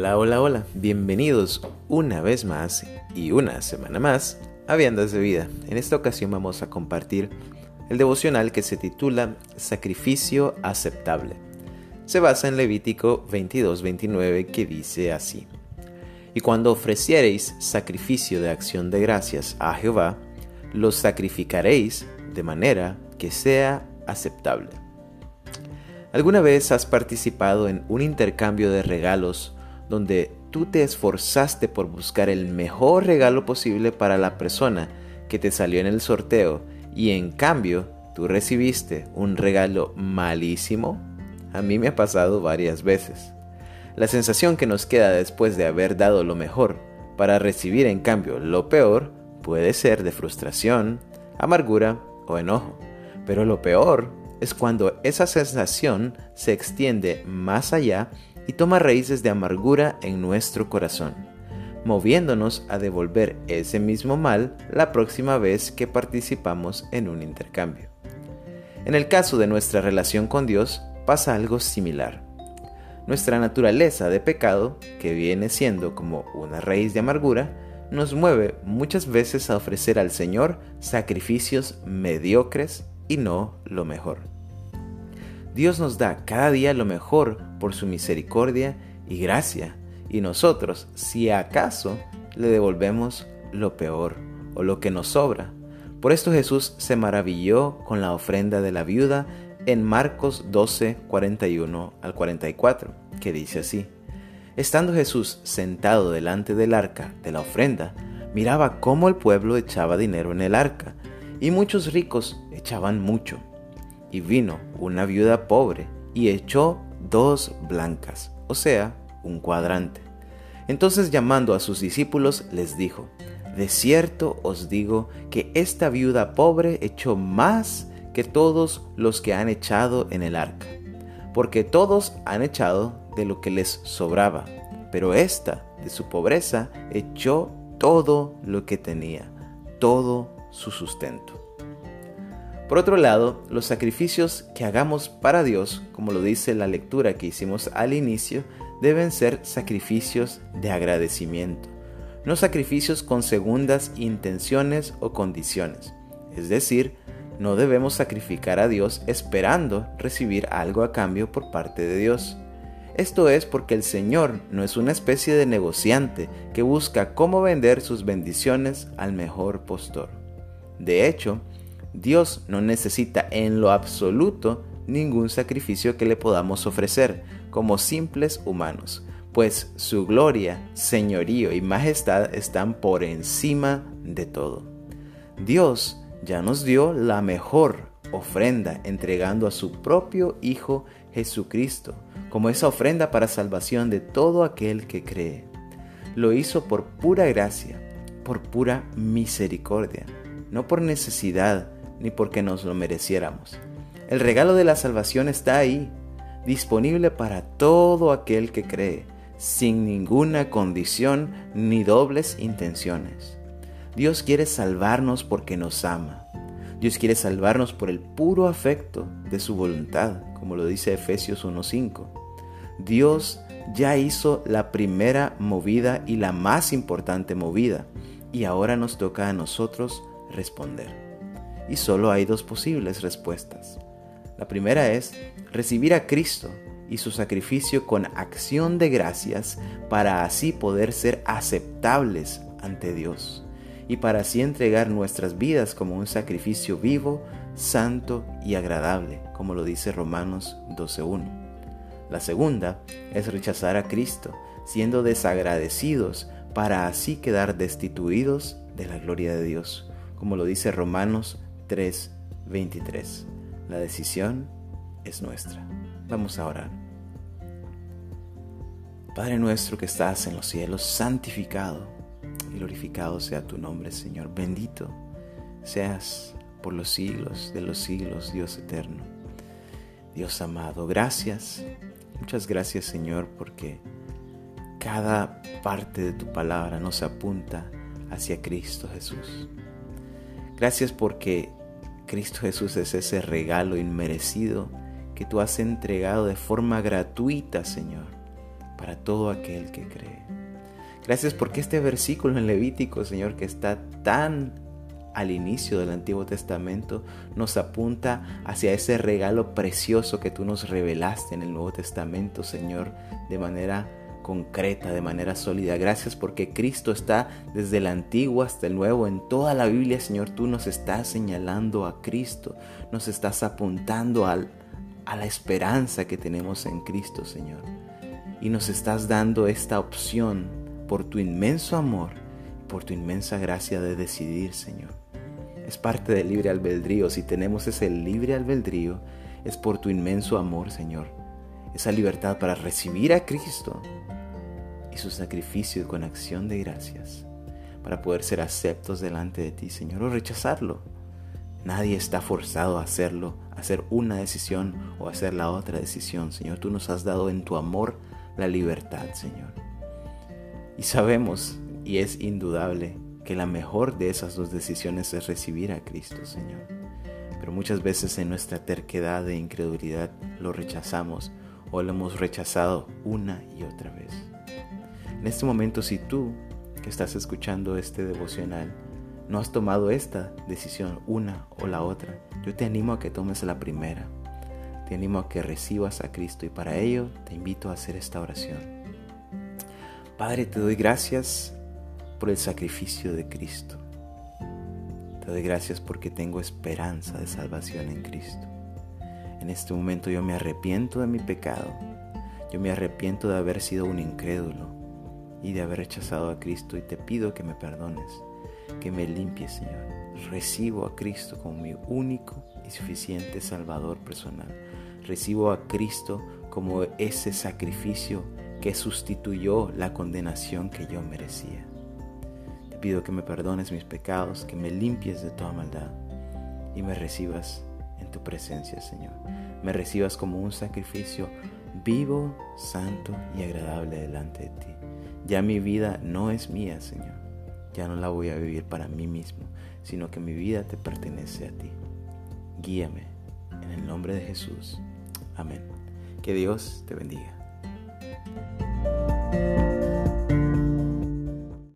Hola, hola, hola. Bienvenidos una vez más y una semana más a Viandas de Vida. En esta ocasión vamos a compartir el devocional que se titula Sacrificio aceptable. Se basa en Levítico 22-29 que dice así. Y cuando ofreciereis sacrificio de acción de gracias a Jehová, los sacrificaréis de manera que sea aceptable. ¿Alguna vez has participado en un intercambio de regalos donde tú te esforzaste por buscar el mejor regalo posible para la persona que te salió en el sorteo y en cambio tú recibiste un regalo malísimo? A mí me ha pasado varias veces. La sensación que nos queda después de haber dado lo mejor para recibir en cambio lo peor puede ser de frustración, amargura o enojo. Pero lo peor es cuando esa sensación se extiende más allá y toma raíces de amargura en nuestro corazón, moviéndonos a devolver ese mismo mal la próxima vez que participamos en un intercambio. En el caso de nuestra relación con Dios pasa algo similar. Nuestra naturaleza de pecado, que viene siendo como una raíz de amargura, nos mueve muchas veces a ofrecer al Señor sacrificios mediocres y no lo mejor. Dios nos da cada día lo mejor por su misericordia y gracia, y nosotros, si acaso, le devolvemos lo peor o lo que nos sobra. Por esto Jesús se maravilló con la ofrenda de la viuda en Marcos 12, 41 al 44, que dice así. Estando Jesús sentado delante del arca de la ofrenda, miraba cómo el pueblo echaba dinero en el arca, y muchos ricos echaban mucho. Y vino una viuda pobre y echó dos blancas, o sea, un cuadrante. Entonces llamando a sus discípulos les dijo, De cierto os digo que esta viuda pobre echó más que todos los que han echado en el arca, porque todos han echado de lo que les sobraba, pero esta, de su pobreza, echó todo lo que tenía, todo su sustento. Por otro lado, los sacrificios que hagamos para Dios, como lo dice la lectura que hicimos al inicio, deben ser sacrificios de agradecimiento, no sacrificios con segundas intenciones o condiciones. Es decir, no debemos sacrificar a Dios esperando recibir algo a cambio por parte de Dios. Esto es porque el Señor no es una especie de negociante que busca cómo vender sus bendiciones al mejor postor. De hecho, Dios no necesita en lo absoluto ningún sacrificio que le podamos ofrecer como simples humanos, pues su gloria, señorío y majestad están por encima de todo. Dios ya nos dio la mejor ofrenda entregando a su propio Hijo Jesucristo como esa ofrenda para salvación de todo aquel que cree. Lo hizo por pura gracia, por pura misericordia, no por necesidad, ni porque nos lo mereciéramos. El regalo de la salvación está ahí, disponible para todo aquel que cree, sin ninguna condición ni dobles intenciones. Dios quiere salvarnos porque nos ama. Dios quiere salvarnos por el puro afecto de su voluntad, como lo dice Efesios 1.5. Dios ya hizo la primera movida y la más importante movida, y ahora nos toca a nosotros responder y solo hay dos posibles respuestas. La primera es recibir a Cristo y su sacrificio con acción de gracias para así poder ser aceptables ante Dios y para así entregar nuestras vidas como un sacrificio vivo, santo y agradable, como lo dice Romanos 12.1. La segunda es rechazar a Cristo, siendo desagradecidos para así quedar destituidos de la gloria de Dios, como lo dice Romanos 3:23. La decisión es nuestra. Vamos a orar. Padre nuestro que estás en los cielos, santificado y glorificado sea tu nombre, Señor. Bendito seas por los siglos de los siglos, Dios eterno. Dios amado, gracias. Muchas gracias, Señor, porque cada parte de tu palabra nos apunta hacia Cristo Jesús. Gracias porque Cristo Jesús es ese regalo inmerecido que tú has entregado de forma gratuita, Señor, para todo aquel que cree. Gracias porque este versículo en Levítico, Señor, que está tan al inicio del Antiguo Testamento, nos apunta hacia ese regalo precioso que tú nos revelaste en el Nuevo Testamento, Señor, de manera concreta, de manera sólida. Gracias porque Cristo está desde el antiguo hasta el nuevo. En toda la Biblia, Señor, tú nos estás señalando a Cristo, nos estás apuntando al, a la esperanza que tenemos en Cristo, Señor. Y nos estás dando esta opción por tu inmenso amor, por tu inmensa gracia de decidir, Señor. Es parte del libre albedrío. Si tenemos ese libre albedrío, es por tu inmenso amor, Señor. Esa libertad para recibir a Cristo y su sacrificio con acción de gracias, para poder ser aceptos delante de ti, Señor, o rechazarlo. Nadie está forzado a hacerlo, a hacer una decisión o a hacer la otra decisión, Señor. Tú nos has dado en tu amor la libertad, Señor. Y sabemos, y es indudable, que la mejor de esas dos decisiones es recibir a Cristo, Señor. Pero muchas veces en nuestra terquedad e incredulidad lo rechazamos o lo hemos rechazado una y otra vez. En este momento, si tú que estás escuchando este devocional no has tomado esta decisión, una o la otra, yo te animo a que tomes la primera. Te animo a que recibas a Cristo y para ello te invito a hacer esta oración. Padre, te doy gracias por el sacrificio de Cristo. Te doy gracias porque tengo esperanza de salvación en Cristo. En este momento yo me arrepiento de mi pecado. Yo me arrepiento de haber sido un incrédulo y de haber rechazado a Cristo y te pido que me perdones, que me limpies, Señor. Recibo a Cristo como mi único y suficiente Salvador personal. Recibo a Cristo como ese sacrificio que sustituyó la condenación que yo merecía. Te pido que me perdones mis pecados, que me limpies de toda maldad y me recibas en tu presencia, Señor. Me recibas como un sacrificio vivo, santo y agradable delante de ti. Ya mi vida no es mía, Señor. Ya no la voy a vivir para mí mismo, sino que mi vida te pertenece a ti. Guíame en el nombre de Jesús. Amén. Que Dios te bendiga.